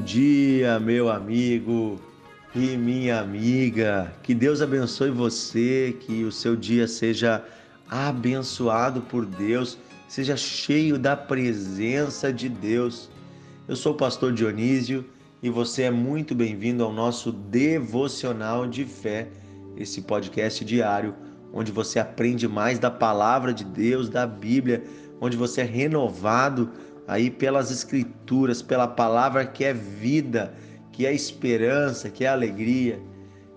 Dia, meu amigo e minha amiga. Que Deus abençoe você, que o seu dia seja abençoado por Deus, seja cheio da presença de Deus. Eu sou o pastor Dionísio e você é muito bem-vindo ao nosso devocional de fé, esse podcast diário onde você aprende mais da palavra de Deus, da Bíblia, onde você é renovado aí pelas escrituras, pela palavra que é vida, que é esperança, que é alegria.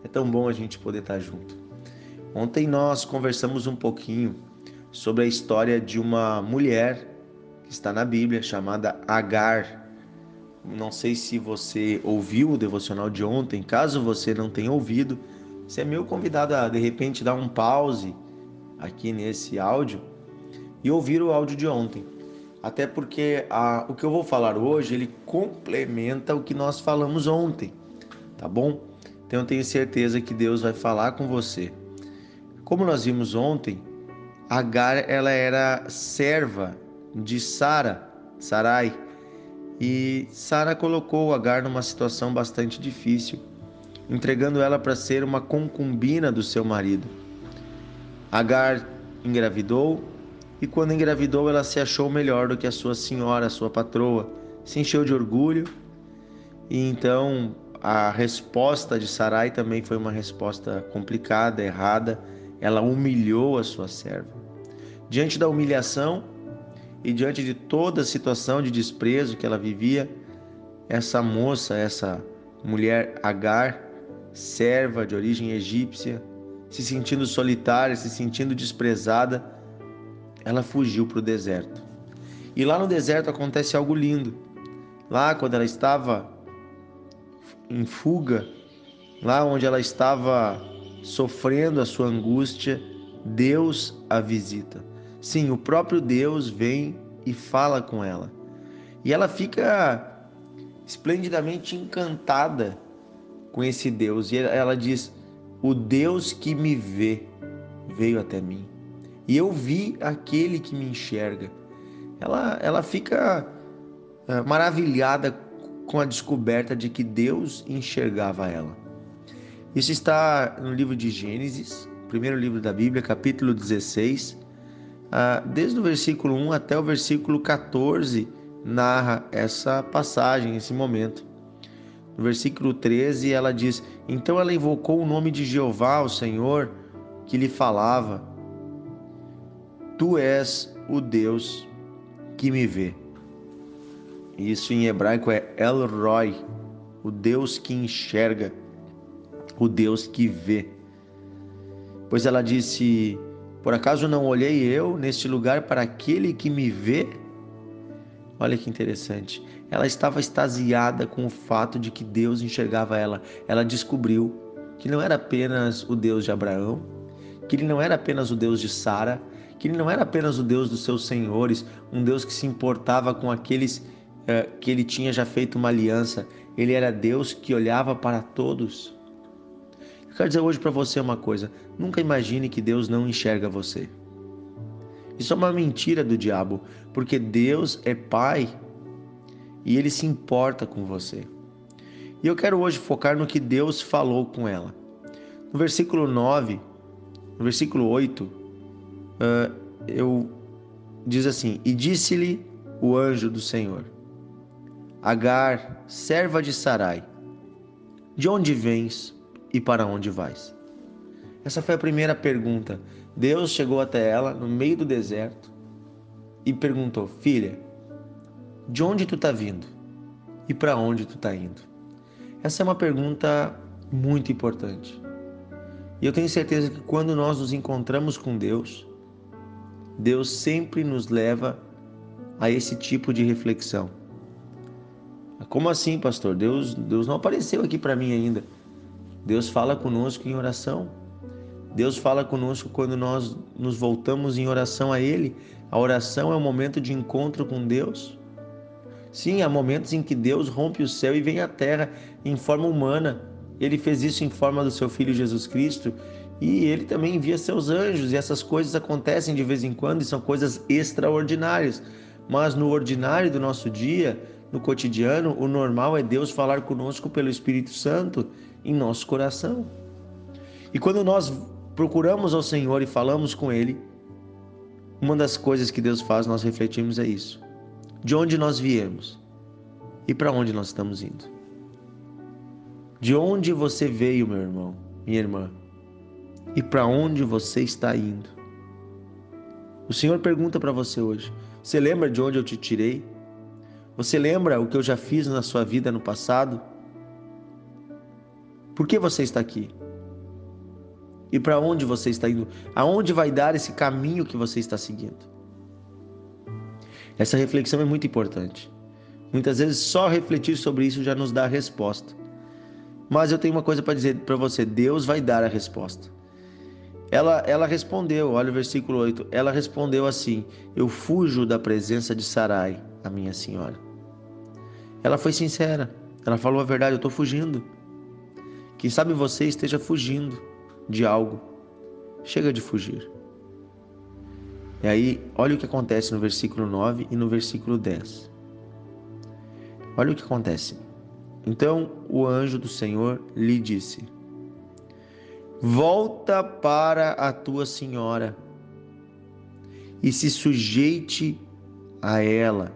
É tão bom a gente poder estar junto. Ontem nós conversamos um pouquinho sobre a história de uma mulher que está na Bíblia chamada Agar. Não sei se você ouviu o devocional de ontem, caso você não tenha ouvido, você é meu convidado a de repente dar um pause aqui nesse áudio e ouvir o áudio de ontem até porque a, o que eu vou falar hoje ele complementa o que nós falamos ontem, tá bom? Então eu tenho certeza que Deus vai falar com você. Como nós vimos ontem, Agar ela era serva de Sara, Sarai, e Sara colocou Agar numa situação bastante difícil, entregando ela para ser uma concubina do seu marido. Agar engravidou e quando engravidou ela se achou melhor do que a sua senhora, a sua patroa, se encheu de orgulho e então a resposta de Sarai também foi uma resposta complicada, errada. Ela humilhou a sua serva. Diante da humilhação e diante de toda a situação de desprezo que ela vivia, essa moça, essa mulher Agar, serva de origem egípcia, se sentindo solitária, se sentindo desprezada, ela fugiu para o deserto. E lá no deserto acontece algo lindo. Lá, quando ela estava em fuga, lá onde ela estava sofrendo a sua angústia, Deus a visita. Sim, o próprio Deus vem e fala com ela. E ela fica esplendidamente encantada com esse Deus. E ela diz: O Deus que me vê veio até mim e eu vi aquele que me enxerga. Ela, ela fica é, maravilhada com a descoberta de que Deus enxergava ela. Isso está no livro de Gênesis, primeiro livro da Bíblia, capítulo 16, ah, desde o versículo 1 até o versículo 14, narra essa passagem, esse momento. No versículo 13, ela diz: Então ela invocou o nome de Jeová, o Senhor, que lhe falava Tu és o Deus que me vê. Isso em hebraico é El Roy, o Deus que enxerga, o Deus que vê. Pois ela disse: Por acaso não olhei eu neste lugar para aquele que me vê? Olha que interessante. Ela estava extasiada com o fato de que Deus enxergava ela. Ela descobriu que não era apenas o Deus de Abraão, que ele não era apenas o Deus de Sara, que ele não era apenas o Deus dos seus senhores, um Deus que se importava com aqueles eh, que ele tinha já feito uma aliança. Ele era Deus que olhava para todos. Eu quero dizer hoje para você uma coisa: nunca imagine que Deus não enxerga você. Isso é uma mentira do diabo, porque Deus é Pai e ele se importa com você. E eu quero hoje focar no que Deus falou com ela. No versículo 9, no versículo 8, uh, eu diz assim: E disse-lhe o anjo do Senhor: Agar, serva de Sarai, de onde vens e para onde vais? Essa foi a primeira pergunta. Deus chegou até ela no meio do deserto e perguntou: Filha, de onde tu está vindo e para onde tu está indo? Essa é uma pergunta muito importante. E eu tenho certeza que quando nós nos encontramos com Deus, Deus sempre nos leva a esse tipo de reflexão. Como assim, pastor? Deus, Deus não apareceu aqui para mim ainda. Deus fala conosco em oração. Deus fala conosco quando nós nos voltamos em oração a Ele. A oração é um momento de encontro com Deus. Sim, há momentos em que Deus rompe o céu e vem à terra em forma humana. Ele fez isso em forma do seu Filho Jesus Cristo e ele também envia seus anjos, e essas coisas acontecem de vez em quando e são coisas extraordinárias. Mas no ordinário do nosso dia, no cotidiano, o normal é Deus falar conosco pelo Espírito Santo em nosso coração. E quando nós procuramos ao Senhor e falamos com Ele, uma das coisas que Deus faz, nós refletimos é isso. De onde nós viemos e para onde nós estamos indo. De onde você veio, meu irmão, minha irmã, e para onde você está indo. O Senhor pergunta para você hoje: você lembra de onde eu te tirei? Você lembra o que eu já fiz na sua vida no passado? Por que você está aqui? E para onde você está indo? Aonde vai dar esse caminho que você está seguindo? Essa reflexão é muito importante. Muitas vezes só refletir sobre isso já nos dá a resposta. Mas eu tenho uma coisa para dizer para você: Deus vai dar a resposta. Ela, ela respondeu, olha o versículo 8. Ela respondeu assim: Eu fujo da presença de Sarai a minha senhora. Ela foi sincera. Ela falou a verdade, eu estou fugindo. Quem sabe você esteja fugindo de algo. Chega de fugir. E aí, olha o que acontece no versículo 9 e no versículo 10. Olha o que acontece. Então o anjo do Senhor lhe disse: Volta para a tua senhora e se sujeite a ela.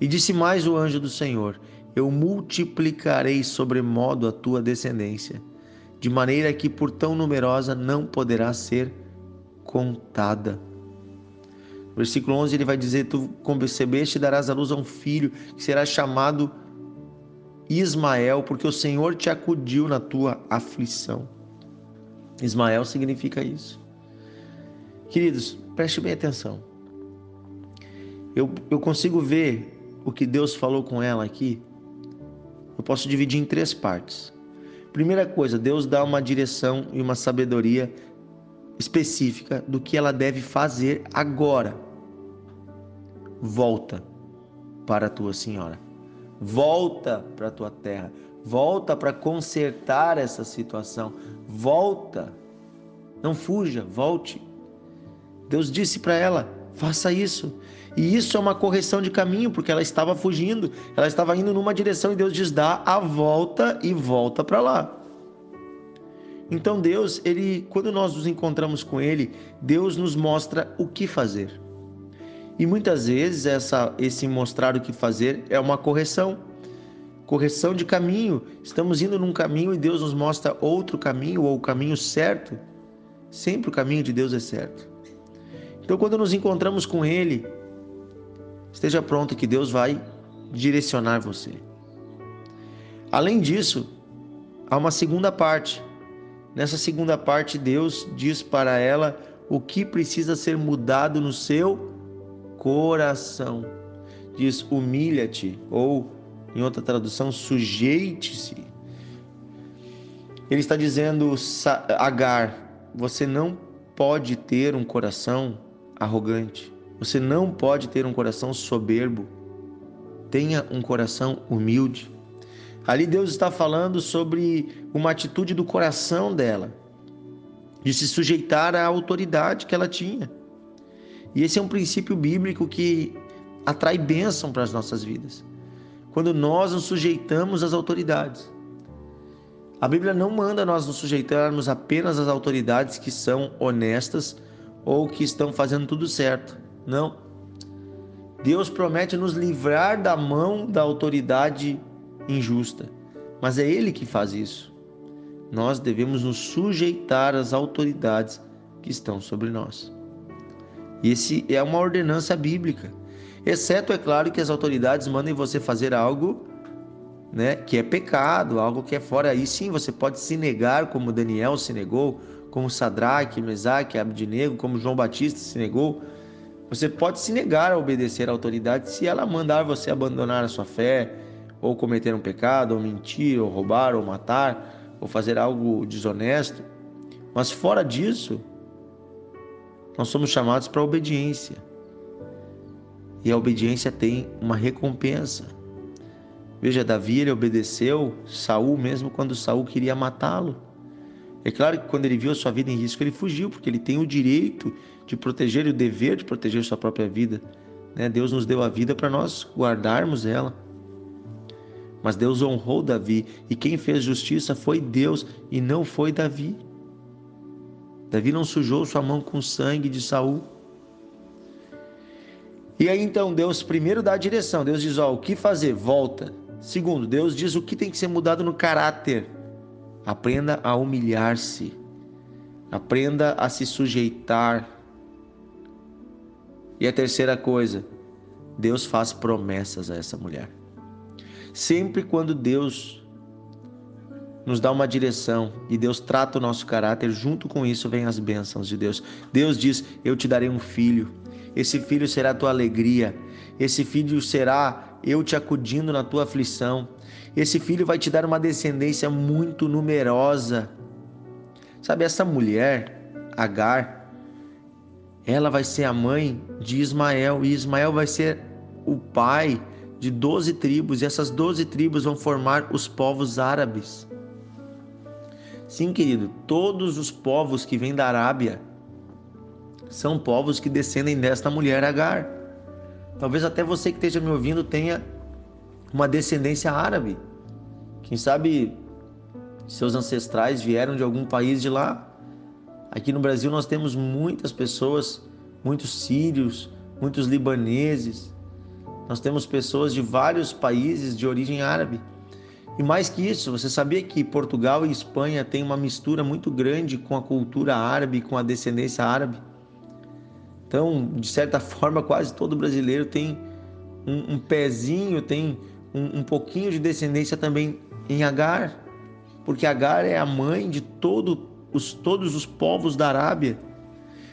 E disse mais o anjo do Senhor: Eu multiplicarei sobremodo a tua descendência, de maneira que por tão numerosa não poderá ser contada. Versículo 11 ele vai dizer: Tu concebeste e darás à luz a um filho, que será chamado Ismael, porque o Senhor te acudiu na tua aflição. Ismael significa isso. Queridos, preste bem atenção. Eu, eu consigo ver o que Deus falou com ela aqui, eu posso dividir em três partes. Primeira coisa, Deus dá uma direção e uma sabedoria específica do que ela deve fazer agora. Volta para a tua senhora. Volta para a tua terra. Volta para consertar essa situação. Volta. Não fuja, volte. Deus disse para ela: faça isso. E isso é uma correção de caminho, porque ela estava fugindo, ela estava indo numa direção e Deus diz: dá a volta e volta para lá. Então Deus, ele, quando nós nos encontramos com ele, Deus nos mostra o que fazer. E muitas vezes essa, esse mostrar o que fazer é uma correção. Correção de caminho. Estamos indo num caminho e Deus nos mostra outro caminho ou o caminho certo. Sempre o caminho de Deus é certo. Então, quando nos encontramos com Ele, Esteja pronto que Deus vai direcionar você. Além disso, há uma segunda parte. Nessa segunda parte, Deus diz para ela o que precisa ser mudado no seu coração. Diz: humilha-te, ou em outra tradução, sujeite-se. Ele está dizendo, Agar, você não pode ter um coração arrogante. Você não pode ter um coração soberbo. Tenha um coração humilde. Ali Deus está falando sobre uma atitude do coração dela, de se sujeitar à autoridade que ela tinha. E esse é um princípio bíblico que atrai bênção para as nossas vidas. Quando nós nos sujeitamos às autoridades. A Bíblia não manda nós nos sujeitarmos apenas às autoridades que são honestas ou que estão fazendo tudo certo. Não. Deus promete nos livrar da mão da autoridade injusta, mas é Ele que faz isso. Nós devemos nos sujeitar às autoridades que estão sobre nós. Esse é uma ordenança bíblica. Exceto, é claro, que as autoridades mandem você fazer algo né, que é pecado, algo que é fora. Aí sim você pode se negar, como Daniel se negou, como Sadraque, Mesaque, Abdinego, como João Batista se negou. Você pode se negar a obedecer à autoridade se ela mandar você abandonar a sua fé, ou cometer um pecado, ou mentir, ou roubar, ou matar, ou fazer algo desonesto. Mas fora disso, nós somos chamados para a obediência. E a obediência tem uma recompensa. Veja, Davi ele obedeceu Saul mesmo quando Saul queria matá-lo. É claro que quando ele viu a sua vida em risco, ele fugiu, porque ele tem o direito de proteger e o dever de proteger sua própria vida. né? Deus nos deu a vida para nós guardarmos ela. Mas Deus honrou Davi e quem fez justiça foi Deus e não foi Davi. Davi não sujou sua mão com sangue de Saul. E aí então Deus primeiro dá a direção. Deus diz: ó, o que fazer? Volta. Segundo, Deus diz o que tem que ser mudado no caráter. Aprenda a humilhar-se. Aprenda a se sujeitar. E a terceira coisa, Deus faz promessas a essa mulher. Sempre quando Deus nos dá uma direção e Deus trata o nosso caráter, junto com isso vem as bênçãos de Deus. Deus diz: Eu te darei um filho, esse filho será a tua alegria, esse filho será eu te acudindo na tua aflição, esse filho vai te dar uma descendência muito numerosa. Sabe, essa mulher, Agar, ela vai ser a mãe de Ismael e Ismael vai ser o pai de doze tribos, e essas doze tribos vão formar os povos árabes. Sim, querido, todos os povos que vêm da Arábia são povos que descendem desta mulher Agar. Talvez até você que esteja me ouvindo tenha uma descendência árabe. Quem sabe seus ancestrais vieram de algum país de lá. Aqui no Brasil nós temos muitas pessoas, muitos sírios, muitos libaneses, nós temos pessoas de vários países de origem árabe. E mais que isso, você sabia que Portugal e Espanha têm uma mistura muito grande com a cultura árabe, com a descendência árabe? Então, de certa forma, quase todo brasileiro tem um, um pezinho, tem um, um pouquinho de descendência também em Agar, porque Agar é a mãe de todo os, todos os povos da Arábia.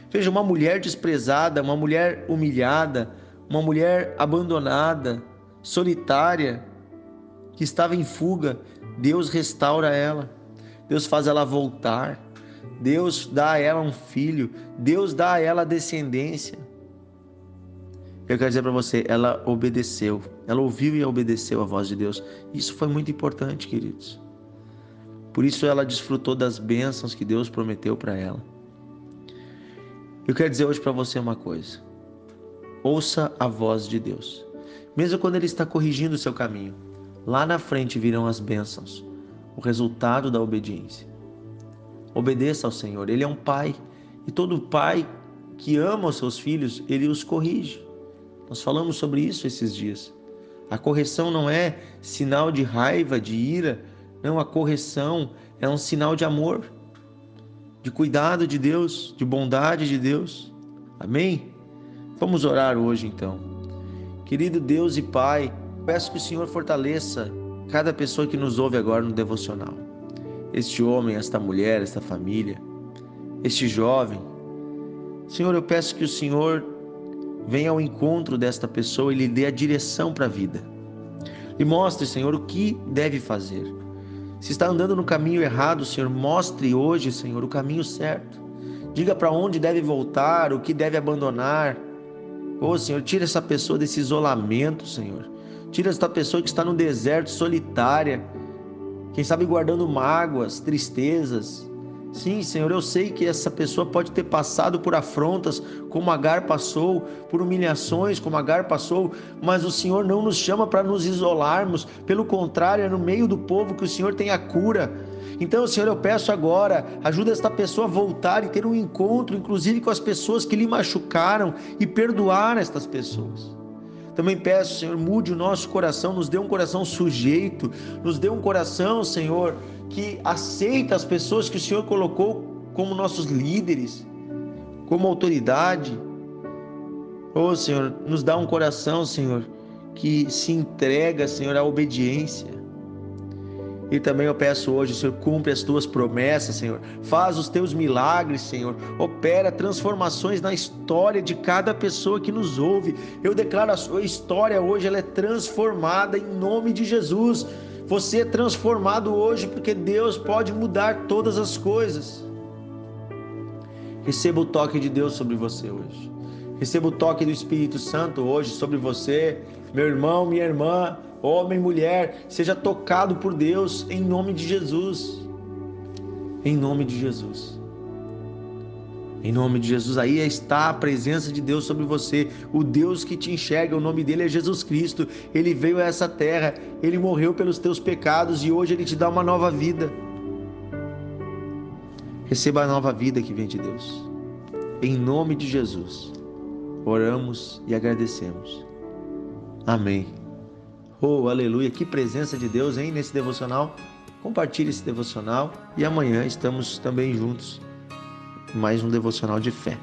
Veja, uma mulher desprezada, uma mulher humilhada, uma mulher abandonada, solitária, que estava em fuga, Deus restaura ela, Deus faz ela voltar, Deus dá a ela um filho, Deus dá a ela descendência. Eu quero dizer para você, ela obedeceu, ela ouviu e obedeceu a voz de Deus. Isso foi muito importante, queridos. Por isso ela desfrutou das bênçãos que Deus prometeu para ela. Eu quero dizer hoje para você uma coisa. Ouça a voz de Deus. Mesmo quando Ele está corrigindo o seu caminho, lá na frente virão as bênçãos, o resultado da obediência. Obedeça ao Senhor, Ele é um pai, e todo pai que ama os seus filhos, ele os corrige. Nós falamos sobre isso esses dias. A correção não é sinal de raiva, de ira, não, a correção é um sinal de amor, de cuidado de Deus, de bondade de Deus. Amém? Vamos orar hoje então. Querido Deus e Pai, peço que o Senhor fortaleça cada pessoa que nos ouve agora no devocional. Este homem, esta mulher, esta família, este jovem. Senhor, eu peço que o Senhor venha ao encontro desta pessoa e lhe dê a direção para a vida. E mostre, Senhor, o que deve fazer. Se está andando no caminho errado, Senhor, mostre hoje, Senhor, o caminho certo. Diga para onde deve voltar, o que deve abandonar Oh, Senhor, tira essa pessoa desse isolamento, Senhor. Tira essa pessoa que está no deserto solitária, quem sabe guardando mágoas, tristezas. Sim, Senhor, eu sei que essa pessoa pode ter passado por afrontas, como Agar passou, por humilhações, como Agar passou, mas o Senhor não nos chama para nos isolarmos, pelo contrário, é no meio do povo que o Senhor tem a cura. Então, Senhor, eu peço agora, ajuda esta pessoa a voltar e ter um encontro, inclusive com as pessoas que lhe machucaram e perdoar estas pessoas. Também peço, Senhor, mude o nosso coração, nos dê um coração sujeito, nos dê um coração, Senhor, que aceita as pessoas que o Senhor colocou como nossos líderes, como autoridade. Oh, Senhor, nos dá um coração, Senhor, que se entrega, Senhor, à obediência. E também eu peço hoje, Senhor, cumpre as tuas promessas, Senhor. Faz os teus milagres, Senhor. Opera transformações na história de cada pessoa que nos ouve. Eu declaro a sua história hoje, ela é transformada em nome de Jesus. Você é transformado hoje porque Deus pode mudar todas as coisas. Receba o toque de Deus sobre você hoje. Receba o toque do Espírito Santo hoje sobre você, meu irmão, minha irmã homem, mulher, seja tocado por Deus em nome de Jesus. Em nome de Jesus. Em nome de Jesus, aí está a presença de Deus sobre você. O Deus que te enxerga, o nome dele é Jesus Cristo. Ele veio a essa terra, ele morreu pelos teus pecados e hoje ele te dá uma nova vida. Receba a nova vida que vem de Deus. Em nome de Jesus, oramos e agradecemos. Amém. Oh, aleluia. Que presença de Deus, hein, nesse devocional. Compartilhe esse devocional e amanhã estamos também juntos mais um devocional de fé.